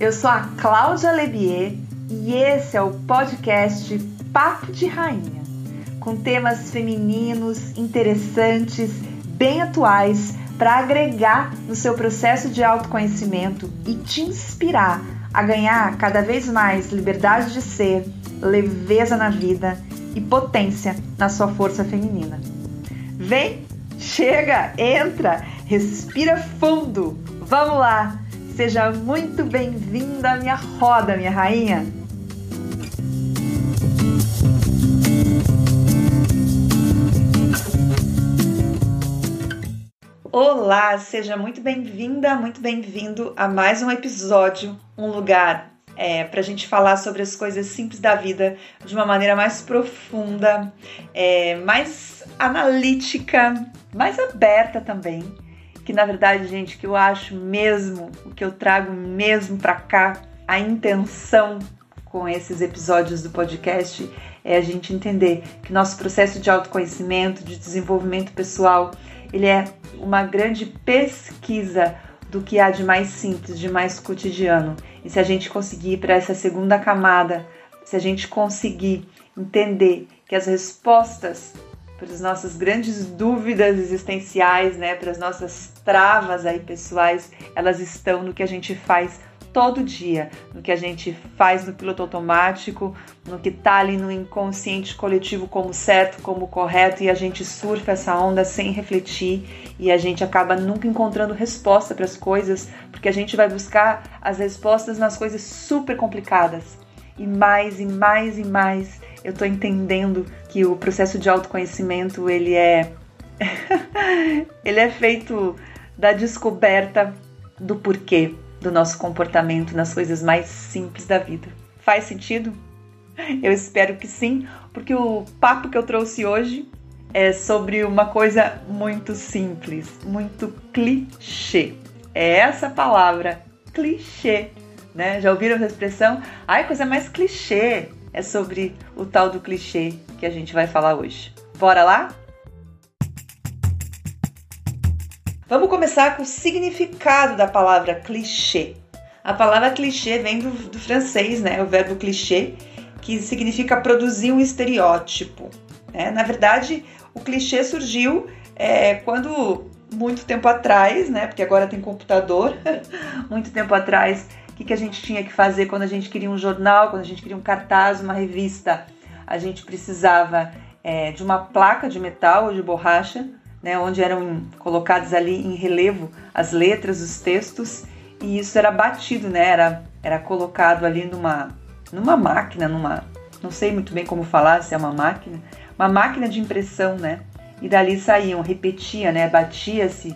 Eu sou a Cláudia Lebier e esse é o podcast Papo de Rainha, com temas femininos, interessantes, bem atuais para agregar no seu processo de autoconhecimento e te inspirar a ganhar cada vez mais liberdade de ser, leveza na vida e potência na sua força feminina. Vem, chega, entra, respira fundo. Vamos lá! Seja muito bem-vinda à minha roda, minha rainha! Olá, seja muito bem-vinda, muito bem-vindo a mais um episódio, um lugar é, para a gente falar sobre as coisas simples da vida de uma maneira mais profunda, é, mais analítica, mais aberta também que na verdade, gente, que eu acho mesmo, o que eu trago mesmo para cá, a intenção com esses episódios do podcast é a gente entender que nosso processo de autoconhecimento, de desenvolvimento pessoal, ele é uma grande pesquisa do que há de mais simples, de mais cotidiano. E se a gente conseguir para essa segunda camada, se a gente conseguir entender que as respostas para as nossas grandes dúvidas existenciais, né, para as nossas travas aí pessoais, elas estão no que a gente faz todo dia, no que a gente faz no piloto automático, no que tá ali no inconsciente coletivo como certo, como correto, e a gente surfa essa onda sem refletir e a gente acaba nunca encontrando resposta para as coisas, porque a gente vai buscar as respostas nas coisas super complicadas. E mais e mais e mais eu tô entendendo que o processo de autoconhecimento ele é ele é feito da descoberta do porquê do nosso comportamento nas coisas mais simples da vida. Faz sentido? Eu espero que sim, porque o papo que eu trouxe hoje é sobre uma coisa muito simples, muito clichê. É essa palavra, clichê, né? Já ouviram essa expressão? Ai, coisa mais clichê é sobre o tal do clichê que a gente vai falar hoje. Bora lá? Vamos começar com o significado da palavra clichê. A palavra clichê vem do, do francês, né? O verbo clichê, que significa produzir um estereótipo. Né? Na verdade, o clichê surgiu é, quando muito tempo atrás, né? Porque agora tem computador. muito tempo atrás que, que a gente tinha que fazer quando a gente queria um jornal, quando a gente queria um cartaz, uma revista. A gente precisava é, de uma placa de metal ou de borracha, né, onde eram colocadas ali em relevo as letras, os textos, e isso era batido, né, era, era colocado ali numa, numa máquina, numa, não sei muito bem como falar, se é uma máquina, uma máquina de impressão, né, e dali saíam, repetia, né, batia-se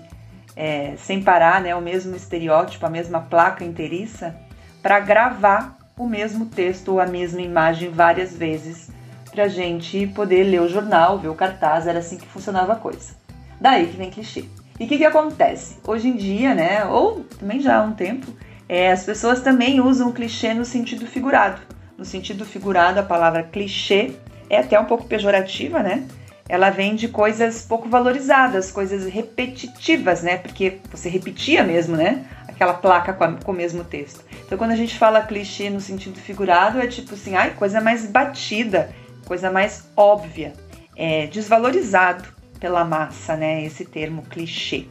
é, sem parar, né, o mesmo estereótipo, a mesma placa inteiriça, para gravar o mesmo texto ou a mesma imagem várias vezes, para a gente poder ler o jornal, ver o cartaz, era assim que funcionava a coisa. Daí que vem clichê. E o que, que acontece? Hoje em dia, né, ou também já há um tempo, é, as pessoas também usam clichê no sentido figurado. No sentido figurado, a palavra clichê é até um pouco pejorativa, né? Ela vem de coisas pouco valorizadas, coisas repetitivas, né? Porque você repetia mesmo, né? Aquela placa com, a, com, o mesmo texto. Então, quando a gente fala clichê no sentido figurado, é tipo assim, ai, coisa mais batida, coisa mais óbvia, é desvalorizado pela massa, né? Esse termo clichê.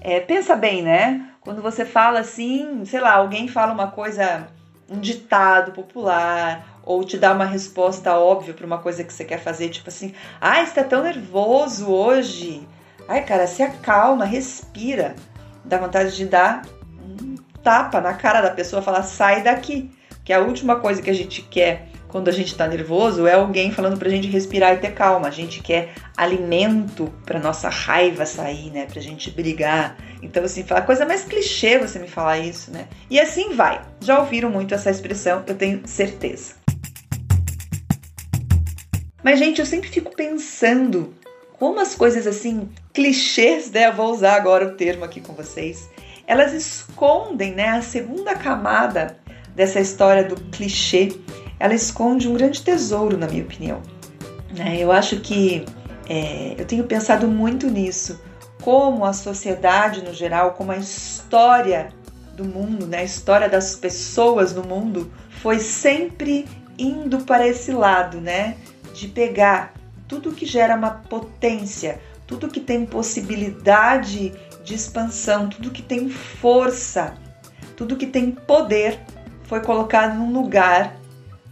É, pensa bem, né? Quando você fala assim, sei lá, alguém fala uma coisa, um ditado popular ou te dá uma resposta óbvia para uma coisa que você quer fazer, tipo assim: "Ai, está tão nervoso hoje". Ai, cara, se acalma, respira. Dá vontade de dar um tapa na cara da pessoa, falar: "Sai daqui". Que a última coisa que a gente quer quando a gente está nervoso é alguém falando pra gente respirar e ter calma. A gente quer alimento pra nossa raiva sair, né? Pra gente brigar. Então, assim, fala coisa mais clichê você me falar isso, né? E assim vai. Já ouviram muito essa expressão, eu tenho certeza. Mas, gente, eu sempre fico pensando como as coisas assim, clichês, né? Eu vou usar agora o termo aqui com vocês. Elas escondem, né? A segunda camada dessa história do clichê. Ela esconde um grande tesouro, na minha opinião. Né? Eu acho que é, eu tenho pensado muito nisso. Como a sociedade no geral, como a história do mundo, né, a história das pessoas no mundo foi sempre indo para esse lado, né, de pegar tudo que gera uma potência, tudo que tem possibilidade de expansão, tudo que tem força, tudo que tem poder foi colocado num lugar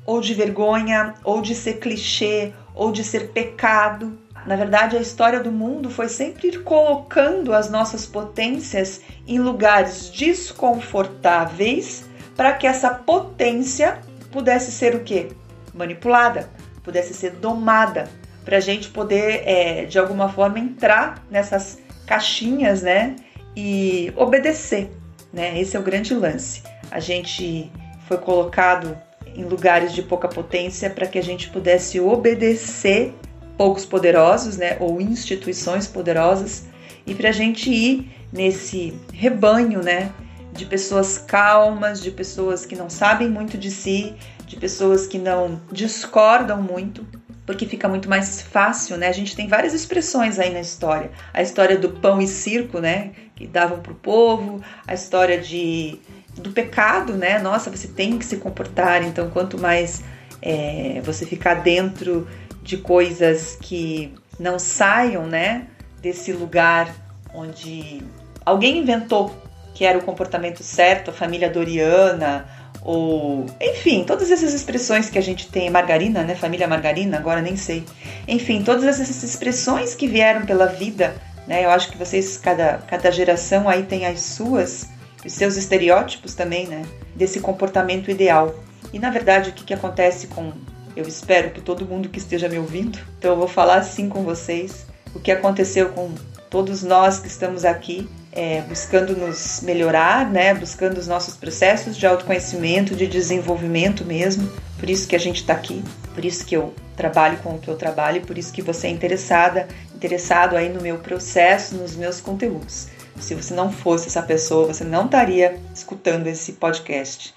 ou de vergonha, ou de ser clichê, ou de ser pecado. Na verdade, a história do mundo foi sempre ir colocando as nossas potências em lugares desconfortáveis para que essa potência pudesse ser o quê? Manipulada, pudesse ser domada, para a gente poder, é, de alguma forma, entrar nessas caixinhas, né? E obedecer, né? Esse é o grande lance. A gente foi colocado em lugares de pouca potência para que a gente pudesse obedecer poucos poderosos, né, ou instituições poderosas, e para a gente ir nesse rebanho, né, de pessoas calmas, de pessoas que não sabem muito de si, de pessoas que não discordam muito, porque fica muito mais fácil, né? A gente tem várias expressões aí na história. A história do pão e circo, né? Que davam para o povo, a história de do pecado, né? Nossa, você tem que se comportar. Então, quanto mais é, você ficar dentro de coisas que não saiam, né? Desse lugar onde alguém inventou que era o comportamento certo, a família Doriana, ou enfim, todas essas expressões que a gente tem, margarina, né? Família margarina, agora nem sei. Enfim, todas essas expressões que vieram pela vida, né? Eu acho que vocês, cada, cada geração aí tem as suas os seus estereótipos também, né? Desse comportamento ideal. E na verdade, o que, que acontece com. Eu espero que todo mundo que esteja me ouvindo, então eu vou falar assim com vocês. O que aconteceu com todos nós que estamos aqui é, buscando nos melhorar, né? Buscando os nossos processos de autoconhecimento, de desenvolvimento mesmo. Por isso que a gente está aqui, por isso que eu trabalho com o que eu trabalho, por isso que você é interessada, interessado aí no meu processo, nos meus conteúdos. Se você não fosse essa pessoa, você não estaria escutando esse podcast.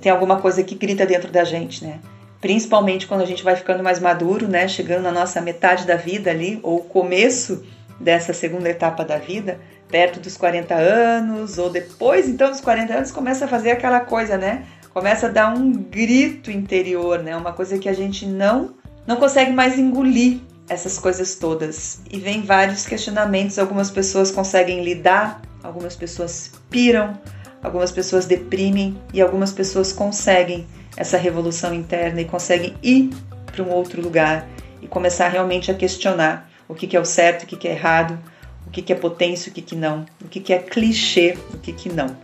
Tem alguma coisa que grita dentro da gente, né? Principalmente quando a gente vai ficando mais maduro, né? Chegando na nossa metade da vida ali, ou começo dessa segunda etapa da vida, perto dos 40 anos, ou depois então dos 40 anos, começa a fazer aquela coisa, né? Começa a dar um grito interior, né? Uma coisa que a gente não não consegue mais engolir, essas coisas todas. E vem vários questionamentos, algumas pessoas conseguem lidar, algumas pessoas piram, algumas pessoas deprimem e algumas pessoas conseguem essa revolução interna e conseguem ir para um outro lugar e começar realmente a questionar o que, que é o certo, o que, que é errado, o que, que é potência, o que, que não, o que, que é clichê, o que, que não.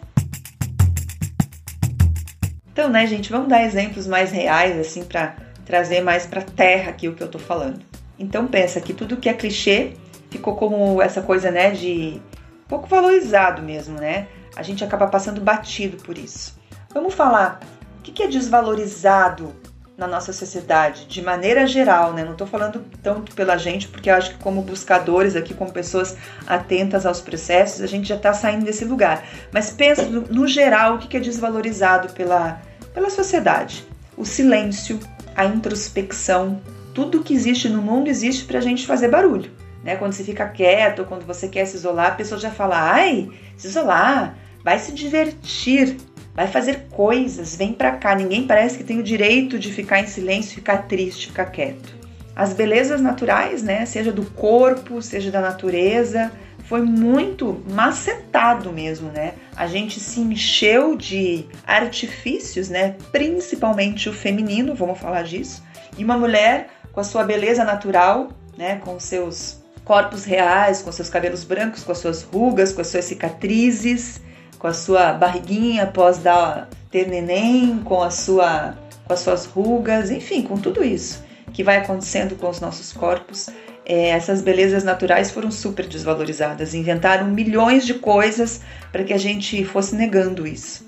Então, né, gente, vamos dar exemplos mais reais, assim, para trazer mais para terra aqui o que eu tô falando. Então pensa que tudo que é clichê ficou como essa coisa, né, de pouco valorizado mesmo, né? A gente acaba passando batido por isso. Vamos falar o que é desvalorizado na nossa sociedade, de maneira geral, né? Não estou falando tanto pela gente, porque acho que como buscadores aqui, como pessoas atentas aos processos, a gente já está saindo desse lugar. Mas pensa no, no geral o que é desvalorizado pela, pela sociedade. O silêncio, a introspecção, tudo que existe no mundo existe para a gente fazer barulho. Né? Quando você fica quieto, quando você quer se isolar, a pessoa já fala: ai, se isolar, vai se divertir, vai fazer coisas, vem para cá. Ninguém parece que tem o direito de ficar em silêncio, ficar triste, ficar quieto. As belezas naturais, né, seja do corpo, seja da natureza, foi muito macetado mesmo, né? A gente se encheu de artifícios, né? Principalmente o feminino, vamos falar disso. E uma mulher com a sua beleza natural, né, com seus corpos reais, com seus cabelos brancos, com as suas rugas, com as suas cicatrizes, com a sua barriguinha após dar ter neném, com a sua com as suas rugas, enfim, com tudo isso que vai acontecendo com os nossos corpos. É, essas belezas naturais foram super desvalorizadas. Inventaram milhões de coisas para que a gente fosse negando isso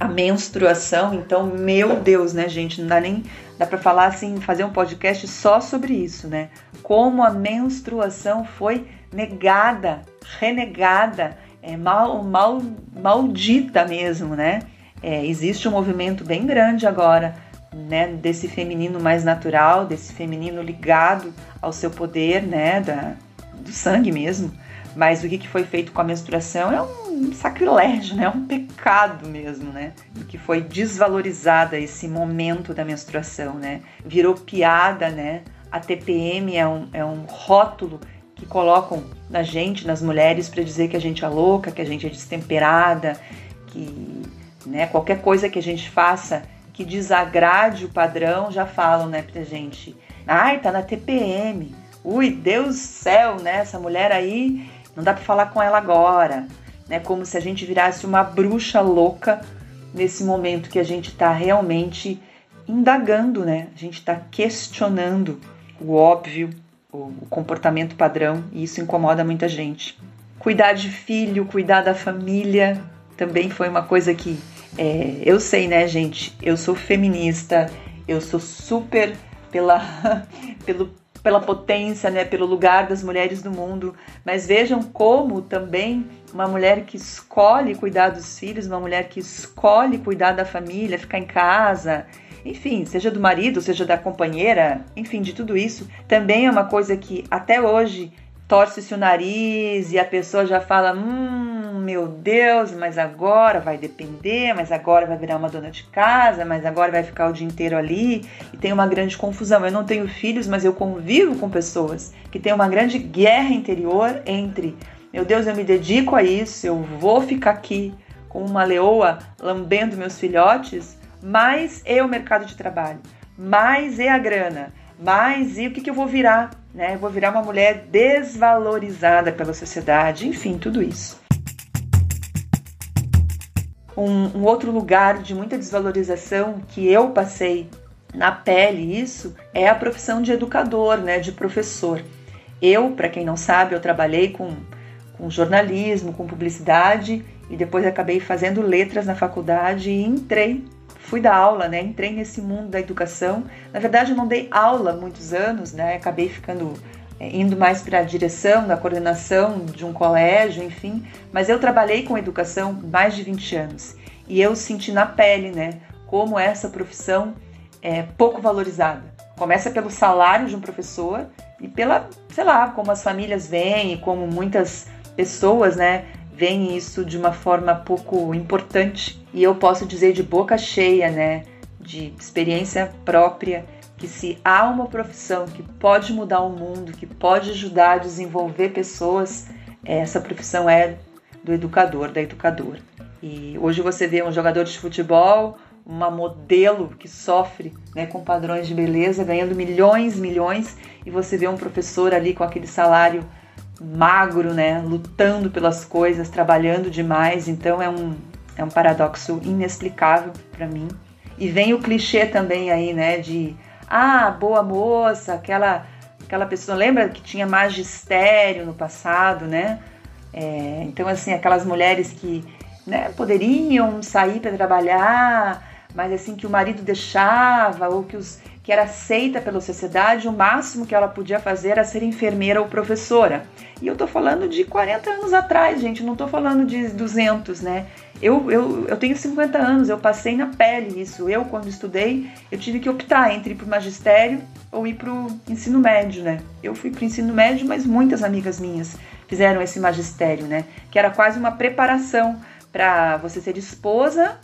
a menstruação, então, meu Deus, né, gente, não dá nem dá para falar assim, fazer um podcast só sobre isso, né? Como a menstruação foi negada, renegada, é, mal, mal, maldita mesmo, né? É, existe um movimento bem grande agora, né, desse feminino mais natural, desse feminino ligado ao seu poder, né, da, do sangue mesmo, Mas o que foi feito com a menstruação é um sacrilégio, né? É um pecado mesmo, né? Que foi desvalorizada esse momento da menstruação, né? Virou piada, né? A TPM é um, é um rótulo que colocam na gente, nas mulheres, para dizer que a gente é louca, que a gente é destemperada, que né, qualquer coisa que a gente faça que desagrade o padrão, já falam, né, pra gente. Ai, tá na TPM. Ui, Deus céu, né? Essa mulher aí não dá para falar com ela agora, né? Como se a gente virasse uma bruxa louca nesse momento que a gente está realmente indagando, né? A gente está questionando o óbvio, o comportamento padrão, e isso incomoda muita gente. Cuidar de filho, cuidar da família, também foi uma coisa que é, eu sei, né, gente? Eu sou feminista, eu sou super pela, pelo pela potência, né, pelo lugar das mulheres no mundo, mas vejam como também uma mulher que escolhe cuidar dos filhos, uma mulher que escolhe cuidar da família, ficar em casa, enfim, seja do marido, seja da companheira, enfim, de tudo isso, também é uma coisa que até hoje torce-se o nariz e a pessoa já fala: hum, meu Deus, mas agora vai depender, mas agora vai virar uma dona de casa, mas agora vai ficar o dia inteiro ali e tem uma grande confusão. Eu não tenho filhos, mas eu convivo com pessoas que tem uma grande guerra interior entre: meu Deus, eu me dedico a isso, eu vou ficar aqui com uma leoa lambendo meus filhotes, mas é o mercado de trabalho, mais é a grana, mais e o que, que eu vou virar? né? Eu vou virar uma mulher desvalorizada pela sociedade, enfim, tudo isso. Um, um, outro lugar de muita desvalorização que eu passei na pele isso é a profissão de educador, né, de professor. Eu, para quem não sabe, eu trabalhei com, com jornalismo, com publicidade e depois acabei fazendo letras na faculdade e entrei fui dar aula, né? Entrei nesse mundo da educação. Na verdade, eu não dei aula muitos anos, né? Acabei ficando é, indo mais para a direção, da coordenação de um colégio, enfim. Mas eu trabalhei com educação mais de 20 anos e eu senti na pele, né? Como essa profissão é pouco valorizada. Começa pelo salário de um professor e pela, sei lá, como as famílias veem e como muitas pessoas, né, veem isso de uma forma pouco importante. E eu posso dizer de boca cheia, né, de experiência própria, que se há uma profissão que pode mudar o mundo, que pode ajudar a desenvolver pessoas, essa profissão é do educador, da educadora. E hoje você vê um jogador de futebol, uma modelo que sofre né, com padrões de beleza, ganhando milhões, milhões, e você vê um professor ali com aquele salário magro, né, lutando pelas coisas, trabalhando demais. Então é um, é um paradoxo inexplicável para mim. E vem o clichê também aí, né, de ah, boa moça, aquela aquela pessoa, lembra que tinha magistério no passado, né? É, então assim, aquelas mulheres que né, poderiam sair para trabalhar, mas assim que o marido deixava ou que os que era aceita pela sociedade, o máximo que ela podia fazer era ser enfermeira ou professora. E eu tô falando de 40 anos atrás, gente, não tô falando de 200, né? Eu, eu, eu tenho 50 anos, eu passei na pele isso. Eu, quando estudei, eu tive que optar entre ir pro magistério ou ir pro ensino médio, né? Eu fui pro ensino médio, mas muitas amigas minhas fizeram esse magistério, né? Que era quase uma preparação para você ser esposa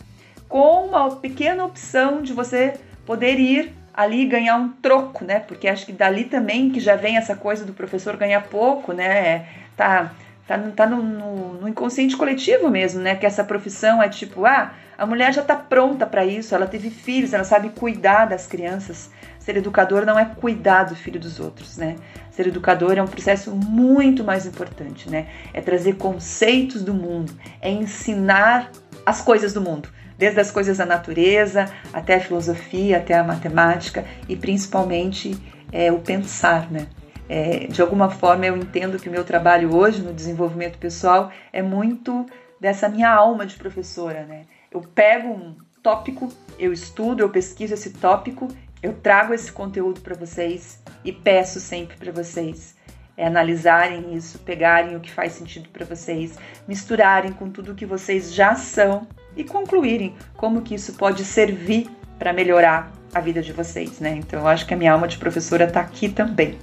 com uma pequena opção de você poder ir ali ganhar um troco, né? Porque acho que dali também que já vem essa coisa do professor ganhar pouco, né? Tá, tá, tá no, no, no inconsciente coletivo mesmo, né? Que essa profissão é tipo, ah, a mulher já tá pronta para isso, ela teve filhos, ela sabe cuidar das crianças. Ser educador não é cuidar do filho dos outros, né? Ser educador é um processo muito mais importante, né? É trazer conceitos do mundo, é ensinar as coisas do mundo desde as coisas da natureza até a filosofia, até a matemática e principalmente é, o pensar, né? É, de alguma forma eu entendo que o meu trabalho hoje no desenvolvimento pessoal é muito dessa minha alma de professora, né? Eu pego um tópico, eu estudo, eu pesquiso esse tópico, eu trago esse conteúdo para vocês e peço sempre para vocês é, analisarem isso, pegarem o que faz sentido para vocês, misturarem com tudo que vocês já são e concluírem como que isso pode servir para melhorar a vida de vocês, né? Então eu acho que a minha alma de professora está aqui também.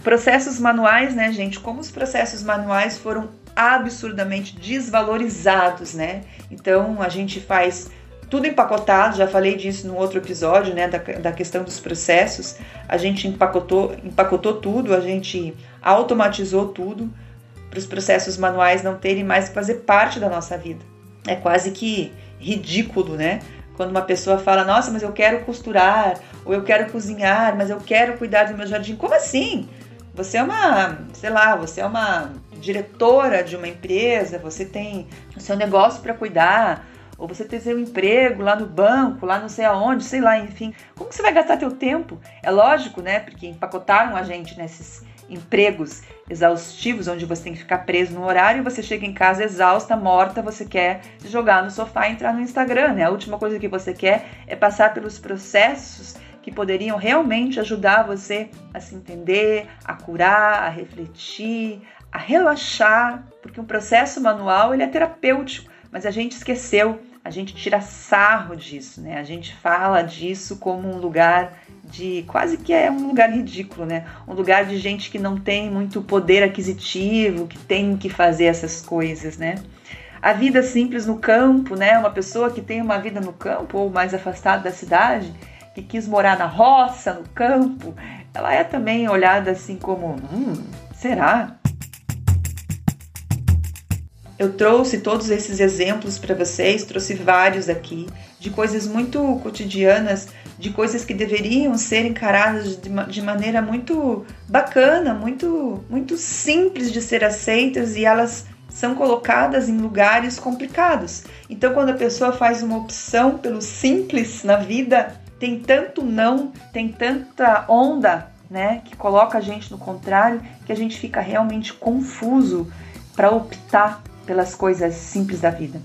processos manuais, né, gente? Como os processos manuais foram absurdamente desvalorizados, né? Então a gente faz tudo empacotado, já falei disso no outro episódio, né, da, da questão dos processos. A gente empacotou, empacotou tudo, a gente automatizou tudo para os processos manuais não terem mais que fazer parte da nossa vida. É quase que ridículo, né? Quando uma pessoa fala, nossa, mas eu quero costurar, ou eu quero cozinhar, mas eu quero cuidar do meu jardim. Como assim? Você é uma, sei lá, você é uma diretora de uma empresa, você tem o seu negócio para cuidar, ou você tem seu emprego lá no banco, lá não sei aonde, sei lá, enfim. Como que você vai gastar teu tempo? É lógico, né? Porque empacotaram a gente nesses empregos exaustivos, onde você tem que ficar preso no horário, você chega em casa exausta, morta, você quer jogar no sofá e entrar no Instagram, né? A última coisa que você quer é passar pelos processos que poderiam realmente ajudar você a se entender, a curar, a refletir, a relaxar, porque um processo manual ele é terapêutico, mas a gente esqueceu, a gente tira sarro disso, né? A gente fala disso como um lugar de quase que é um lugar ridículo, né? Um lugar de gente que não tem muito poder aquisitivo, que tem que fazer essas coisas, né? A vida simples no campo, né? Uma pessoa que tem uma vida no campo ou mais afastada da cidade, que quis morar na roça, no campo, ela é também olhada assim como, hum, será? Eu trouxe todos esses exemplos para vocês, trouxe vários aqui, de coisas muito cotidianas, de coisas que deveriam ser encaradas de, maneira muito bacana, muito, muito simples de ser aceitas e elas são colocadas em lugares complicados. Então, quando a pessoa faz uma opção pelo simples na vida, tem tanto não, tem tanta onda, né, que coloca a gente no contrário, que a gente fica realmente confuso para optar pelas coisas simples da vida.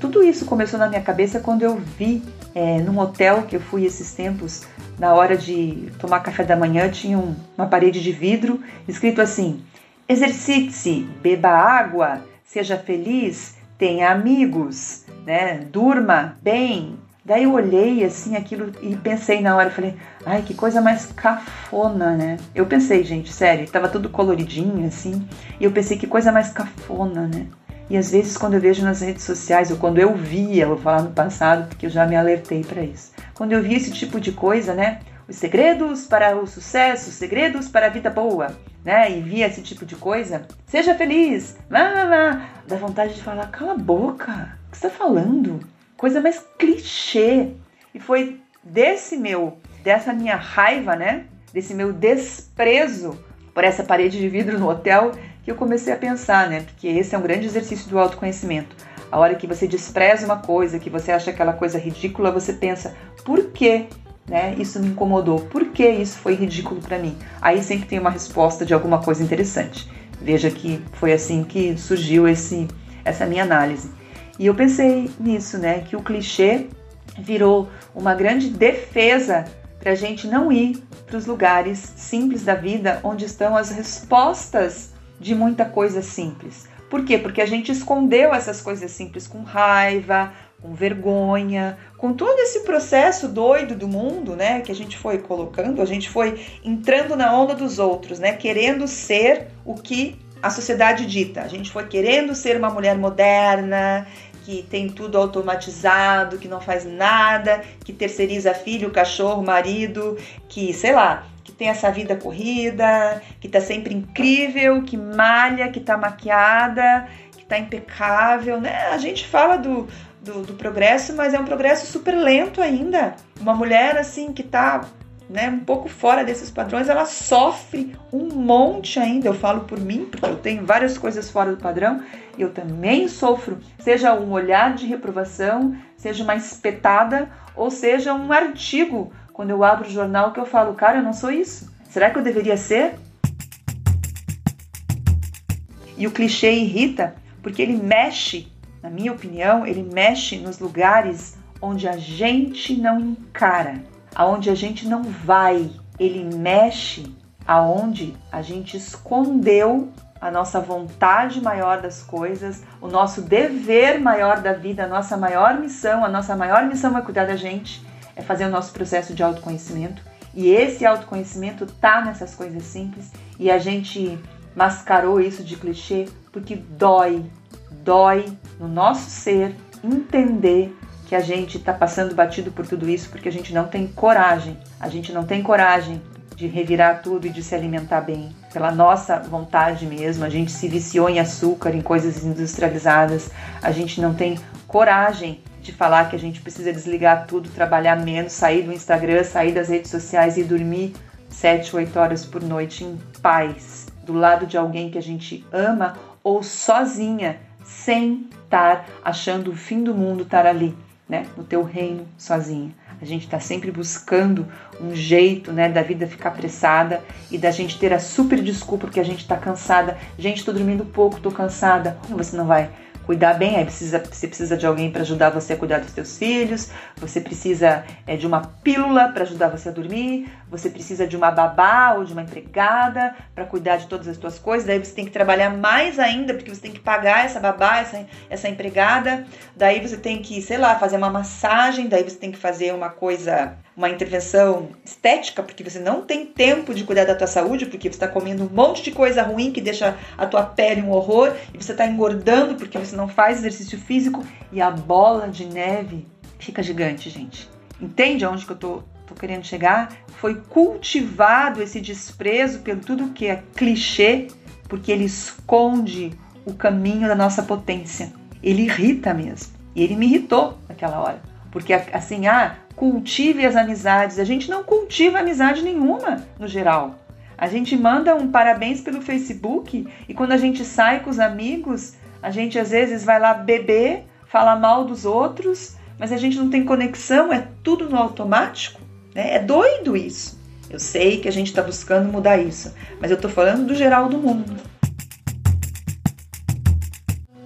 Tudo isso começou na minha cabeça quando eu vi é, num hotel que eu fui esses tempos, na hora de tomar café da manhã, tinha um, uma parede de vidro escrito assim: exercite-se, beba água, seja feliz, tenha amigos, né? durma bem, Daí eu olhei assim aquilo e pensei na hora, falei, ai, que coisa mais cafona, né? Eu pensei, gente, sério, tava tudo coloridinho assim, e eu pensei que coisa mais cafona, né? E às vezes quando eu vejo nas redes sociais, ou quando eu via, vou falar no passado, porque eu já me alertei para isso. Quando eu vi esse tipo de coisa, né? Os segredos para o sucesso, os segredos para a vida boa, né? E via esse tipo de coisa, seja feliz, lá, lá, lá. Dá vontade de falar, cala a boca, o que você tá falando? coisa mais clichê. E foi desse meu, dessa minha raiva, né? Desse meu desprezo por essa parede de vidro no hotel que eu comecei a pensar, né? Porque esse é um grande exercício do autoconhecimento. A hora que você despreza uma coisa, que você acha aquela coisa ridícula, você pensa, por que né, isso me incomodou? Por que isso foi ridículo para mim? Aí sempre tem uma resposta de alguma coisa interessante. Veja que foi assim que surgiu esse, essa minha análise. E eu pensei nisso, né? Que o clichê virou uma grande defesa para a gente não ir para os lugares simples da vida onde estão as respostas de muita coisa simples. Por quê? Porque a gente escondeu essas coisas simples com raiva, com vergonha, com todo esse processo doido do mundo, né, que a gente foi colocando, a gente foi entrando na onda dos outros, né, querendo ser o que a sociedade dita. A gente foi querendo ser uma mulher moderna, que tem tudo automatizado, que não faz nada, que terceiriza filho, cachorro, marido, que, sei lá, tem essa vida corrida, que tá sempre incrível, que malha, que tá maquiada, que tá impecável, né? A gente fala do, do, do progresso, mas é um progresso super lento ainda. Uma mulher assim que tá né, um pouco fora desses padrões, ela sofre um monte ainda. Eu falo por mim, porque eu tenho várias coisas fora do padrão, eu também sofro, seja um olhar de reprovação, seja uma espetada, ou seja um artigo quando eu abro o jornal que eu falo, cara, eu não sou isso. Será que eu deveria ser? E o clichê irrita porque ele mexe, na minha opinião, ele mexe nos lugares onde a gente não encara aonde a gente não vai, ele mexe aonde a gente escondeu a nossa vontade maior das coisas, o nosso dever maior da vida, a nossa maior missão, a nossa maior missão é cuidar da gente, é fazer o nosso processo de autoconhecimento. E esse autoconhecimento tá nessas coisas simples e a gente mascarou isso de clichê porque dói, dói no nosso ser entender que a gente está passando batido por tudo isso porque a gente não tem coragem. A gente não tem coragem de revirar tudo e de se alimentar bem. Pela nossa vontade mesmo, a gente se viciou em açúcar, em coisas industrializadas. A gente não tem coragem de falar que a gente precisa desligar tudo, trabalhar menos, sair do Instagram, sair das redes sociais e dormir 7, 8 horas por noite em paz, do lado de alguém que a gente ama ou sozinha, sem estar achando o fim do mundo estar ali né, no teu reino sozinha. A gente está sempre buscando um jeito, né, da vida ficar apressada e da gente ter a super desculpa porque a gente está cansada. Gente, estou dormindo pouco, estou cansada. Você não vai cuidar bem, aí precisa, você precisa de alguém para ajudar você a cuidar dos seus filhos, você precisa é, de uma pílula para ajudar você a dormir, você precisa de uma babá ou de uma empregada para cuidar de todas as suas coisas, daí você tem que trabalhar mais ainda, porque você tem que pagar essa babá, essa, essa empregada, daí você tem que, sei lá, fazer uma massagem, daí você tem que fazer uma coisa uma intervenção estética, porque você não tem tempo de cuidar da tua saúde, porque você está comendo um monte de coisa ruim que deixa a tua pele um horror, e você está engordando porque você não faz exercício físico, e a bola de neve fica gigante, gente. Entende aonde que eu tô, tô querendo chegar? Foi cultivado esse desprezo pelo tudo que é clichê, porque ele esconde o caminho da nossa potência. Ele irrita mesmo. E ele me irritou naquela hora. Porque assim, ah, cultive as amizades. A gente não cultiva amizade nenhuma, no geral. A gente manda um parabéns pelo Facebook e quando a gente sai com os amigos, a gente às vezes vai lá beber, fala mal dos outros, mas a gente não tem conexão, é tudo no automático. Né? É doido isso. Eu sei que a gente está buscando mudar isso, mas eu estou falando do geral do mundo.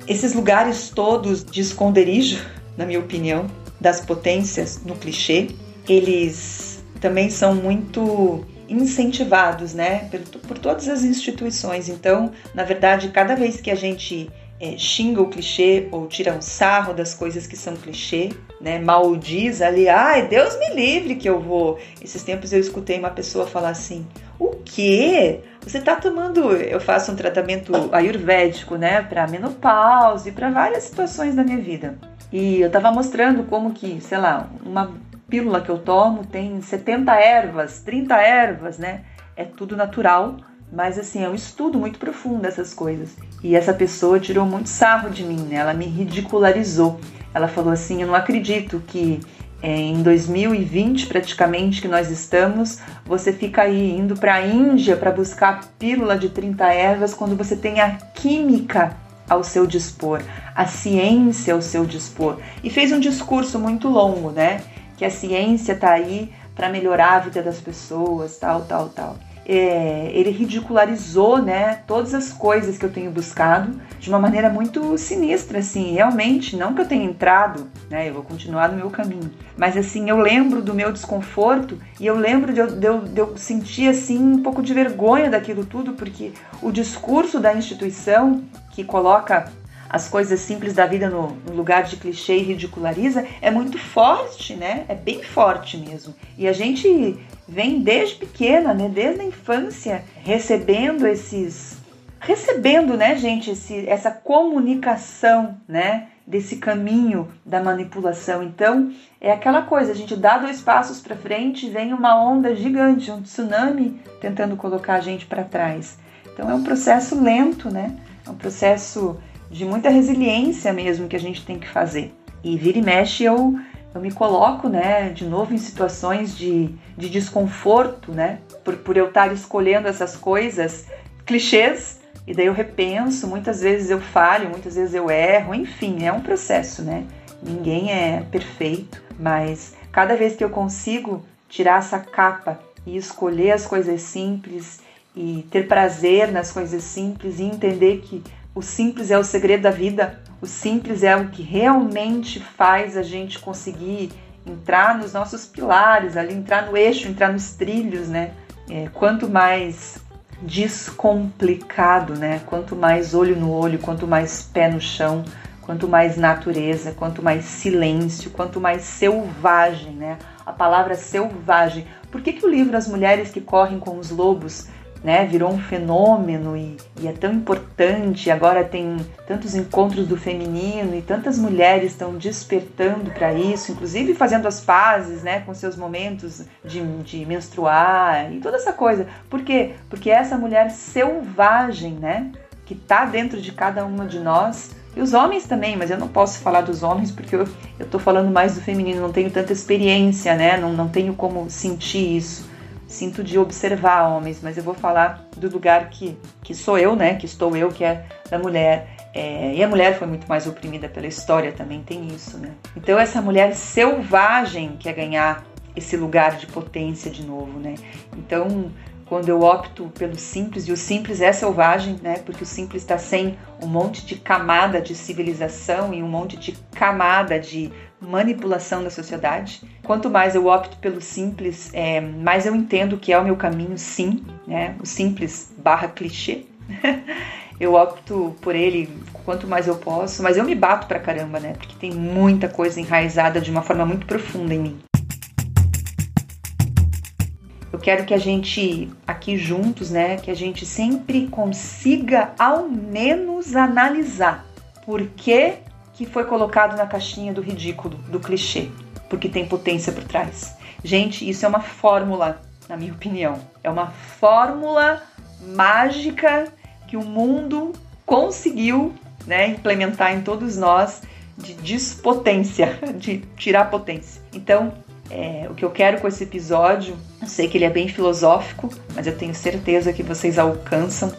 Esses lugares todos de esconderijo, na minha opinião, das potências no clichê, eles também são muito incentivados, né, por, por todas as instituições. Então, na verdade, cada vez que a gente é, xinga o clichê ou tira um sarro das coisas que são clichê, né? Maldiz ali, ai, Deus me livre que eu vou. Esses tempos eu escutei uma pessoa falar assim: o quê? Você tá tomando. Eu faço um tratamento ayurvédico, né? Para menopausa e para várias situações da minha vida. E eu estava mostrando como que, sei lá, uma pílula que eu tomo tem 70 ervas, 30 ervas, né? É tudo natural, mas assim, é um estudo muito profundo dessas coisas. E essa pessoa tirou muito sarro de mim, né? Ela me ridicularizou. Ela falou assim: Eu não acredito que é, em 2020 praticamente que nós estamos, você fica aí indo para a Índia para buscar pílula de 30 ervas quando você tem a química ao seu dispor, a ciência ao seu dispor. E fez um discurso muito longo, né? Que a ciência está aí para melhorar a vida das pessoas, tal, tal, tal. É, ele ridicularizou, né, todas as coisas que eu tenho buscado de uma maneira muito sinistra, assim, realmente, não que eu tenha entrado, né, eu vou continuar no meu caminho, mas assim, eu lembro do meu desconforto e eu lembro de eu, de eu, de eu sentir, assim, um pouco de vergonha daquilo tudo, porque o discurso da instituição que coloca as coisas simples da vida no, no, lugar de clichê e ridiculariza é muito forte, né? É bem forte mesmo. E a gente vem desde pequena, né? Desde a infância, recebendo esses. Recebendo, né, gente, esse, essa comunicação, né? Desse caminho da manipulação. Então, é aquela coisa: a gente dá dois passos para frente, vem uma onda gigante, um tsunami tentando colocar a gente para trás. Então, é um processo lento, né? É um processo de muita resiliência mesmo que a gente tem que fazer. E vira e mexe eu, eu me coloco, né, de novo em situações de, de desconforto, né, por, por eu estar escolhendo essas coisas clichês, e daí eu repenso, muitas vezes eu falho, muitas vezes eu erro, enfim, é um processo, né? Ninguém é perfeito, mas cada vez que eu consigo tirar essa capa e escolher as coisas simples e ter prazer nas coisas simples e entender que o simples é o segredo da vida, o simples é o que realmente faz a gente conseguir entrar nos nossos pilares, ali entrar no eixo, entrar nos trilhos, né? É, quanto mais descomplicado, né? Quanto mais olho no olho, quanto mais pé no chão, quanto mais natureza, quanto mais silêncio, quanto mais selvagem, né? A palavra selvagem, Por que, que o livro As Mulheres que Correm com os Lobos né, virou um fenômeno e, e, é tão importante. Agora tem tantos encontros do feminino e tantas mulheres estão despertando para isso, inclusive fazendo as pazes né, com seus momentos de, de menstruar e toda essa coisa. Por quê? Porque essa mulher selvagem, né, que está dentro de cada uma de nós, e os homens também, mas eu não posso falar dos homens porque eu, estou falando mais do feminino, não tenho tanta experiência, né? Não, não tenho como sentir isso sinto de observar homens, mas eu vou falar do lugar que, que sou eu, né? Que estou eu, que é da mulher. É, e a mulher foi muito mais oprimida pela história, também tem isso, né? Então essa mulher selvagem quer ganhar esse lugar de potência de novo, né? Então quando eu opto pelo simples, e o simples é selvagem, né? Porque o simples está sem um monte de camada de civilização e um monte de camada de manipulação da sociedade. Quanto mais eu opto pelo simples, é, mais eu entendo que é o meu caminho, sim, né? O simples barra clichê. eu opto por ele quanto mais eu posso, mas eu me bato pra caramba, né? Porque tem muita coisa enraizada de uma forma muito profunda em mim. Eu quero que a gente aqui juntos, né, que a gente sempre consiga ao menos analisar por que que foi colocado na caixinha do ridículo, do clichê, porque tem potência por trás. Gente, isso é uma fórmula, na minha opinião. É uma fórmula mágica que o mundo conseguiu né, implementar em todos nós de dispotência, de tirar potência. Então, é, o que eu quero com esse episódio, eu sei que ele é bem filosófico, mas eu tenho certeza que vocês alcançam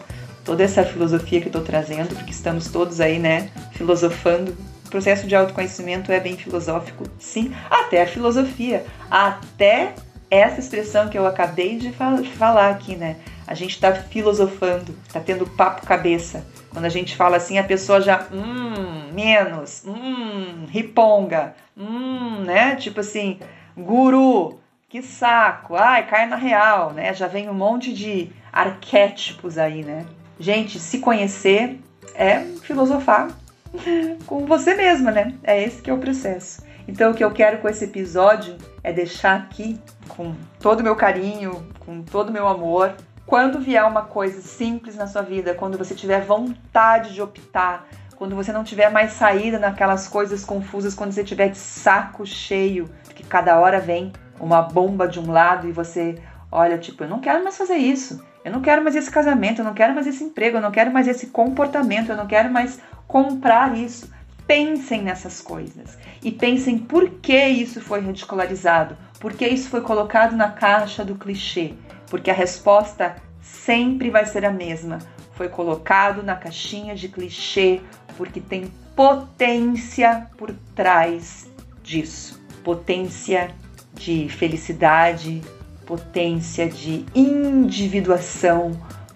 toda essa filosofia que eu estou trazendo, porque estamos todos aí, né, filosofando. Processo de autoconhecimento é bem filosófico, sim, até a filosofia, até essa expressão que eu acabei de falar aqui, né? A gente está filosofando, está tendo papo cabeça. Quando a gente fala assim, a pessoa já, hum, menos, hum, riponga, hum, né? Tipo assim, guru, que saco, ai, cai na real, né? Já vem um monte de arquétipos aí, né? Gente, se conhecer é filosofar com você mesma, né? É esse que é o processo. Então, o que eu quero com esse episódio é deixar aqui, com todo o meu carinho, com todo o meu amor, quando vier uma coisa simples na sua vida, quando você tiver vontade de optar, quando você não tiver mais saída naquelas coisas confusas, quando você tiver de saco cheio, que cada hora vem uma bomba de um lado e você olha, tipo, eu não quero mais fazer isso. Eu não quero mais esse casamento, eu não quero mais esse emprego, eu não quero mais esse comportamento, eu não quero mais comprar isso. Pensem nessas coisas e pensem por que isso foi ridicularizado, por que isso foi colocado na caixa do clichê, porque a resposta sempre vai ser a mesma. Foi colocado na caixinha de clichê porque tem potência por trás disso potência de felicidade, potência de individuação,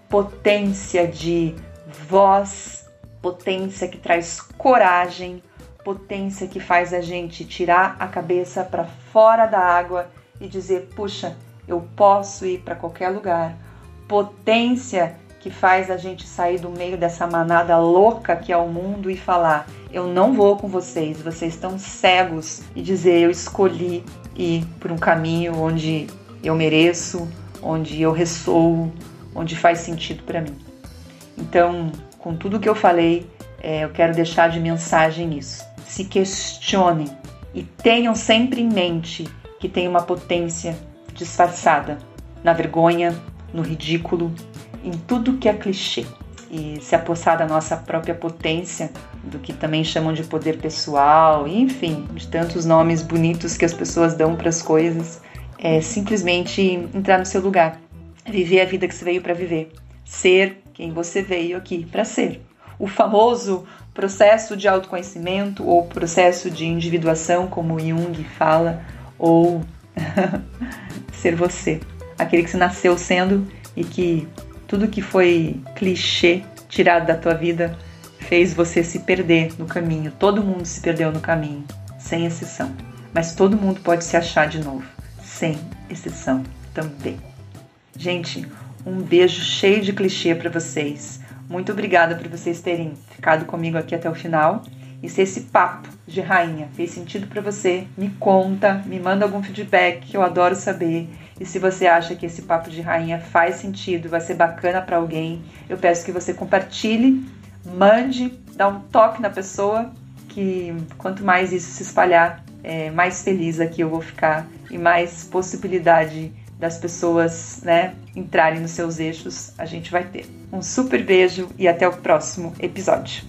potência de voz, potência que traz coragem, potência que faz a gente tirar a cabeça para fora da água e dizer: puxa, eu posso ir para qualquer lugar. Potência que faz a gente sair do meio dessa manada louca que é o mundo e falar: eu não vou com vocês, vocês estão cegos, e dizer: eu escolhi ir por um caminho onde eu mereço, onde eu ressoo, onde faz sentido para mim. Então, com tudo que eu falei, é, eu quero deixar de mensagem isso. Se questionem e tenham sempre em mente que tem uma potência disfarçada na vergonha, no ridículo, em tudo que é clichê. E se apossar da nossa própria potência, do que também chamam de poder pessoal, enfim, de tantos nomes bonitos que as pessoas dão para as coisas, é simplesmente entrar no seu lugar, viver a vida que você veio para viver, ser quem você veio aqui para ser. O famoso processo de autoconhecimento ou processo de individuação, como Jung fala, ou ser você, aquele que você nasceu sendo e que tudo que foi clichê tirado da tua vida fez você se perder no caminho. Todo mundo se perdeu no caminho, sem exceção. Mas todo mundo pode se achar de novo sem exceção também. Gente, um beijo cheio de clichê para vocês. Muito obrigada por vocês terem ficado comigo aqui até o final. E se esse papo de rainha fez sentido para você, me conta, me manda algum feedback que eu adoro saber. E se você acha que esse papo de rainha faz sentido, vai ser bacana para alguém, eu peço que você compartilhe, mande, dá um toque na pessoa, que quanto mais isso se espalhar, é, mais feliz aqui eu vou ficar e mais possibilidade das pessoas né, entrarem nos seus eixos a gente vai ter. Um super beijo e até o próximo episódio.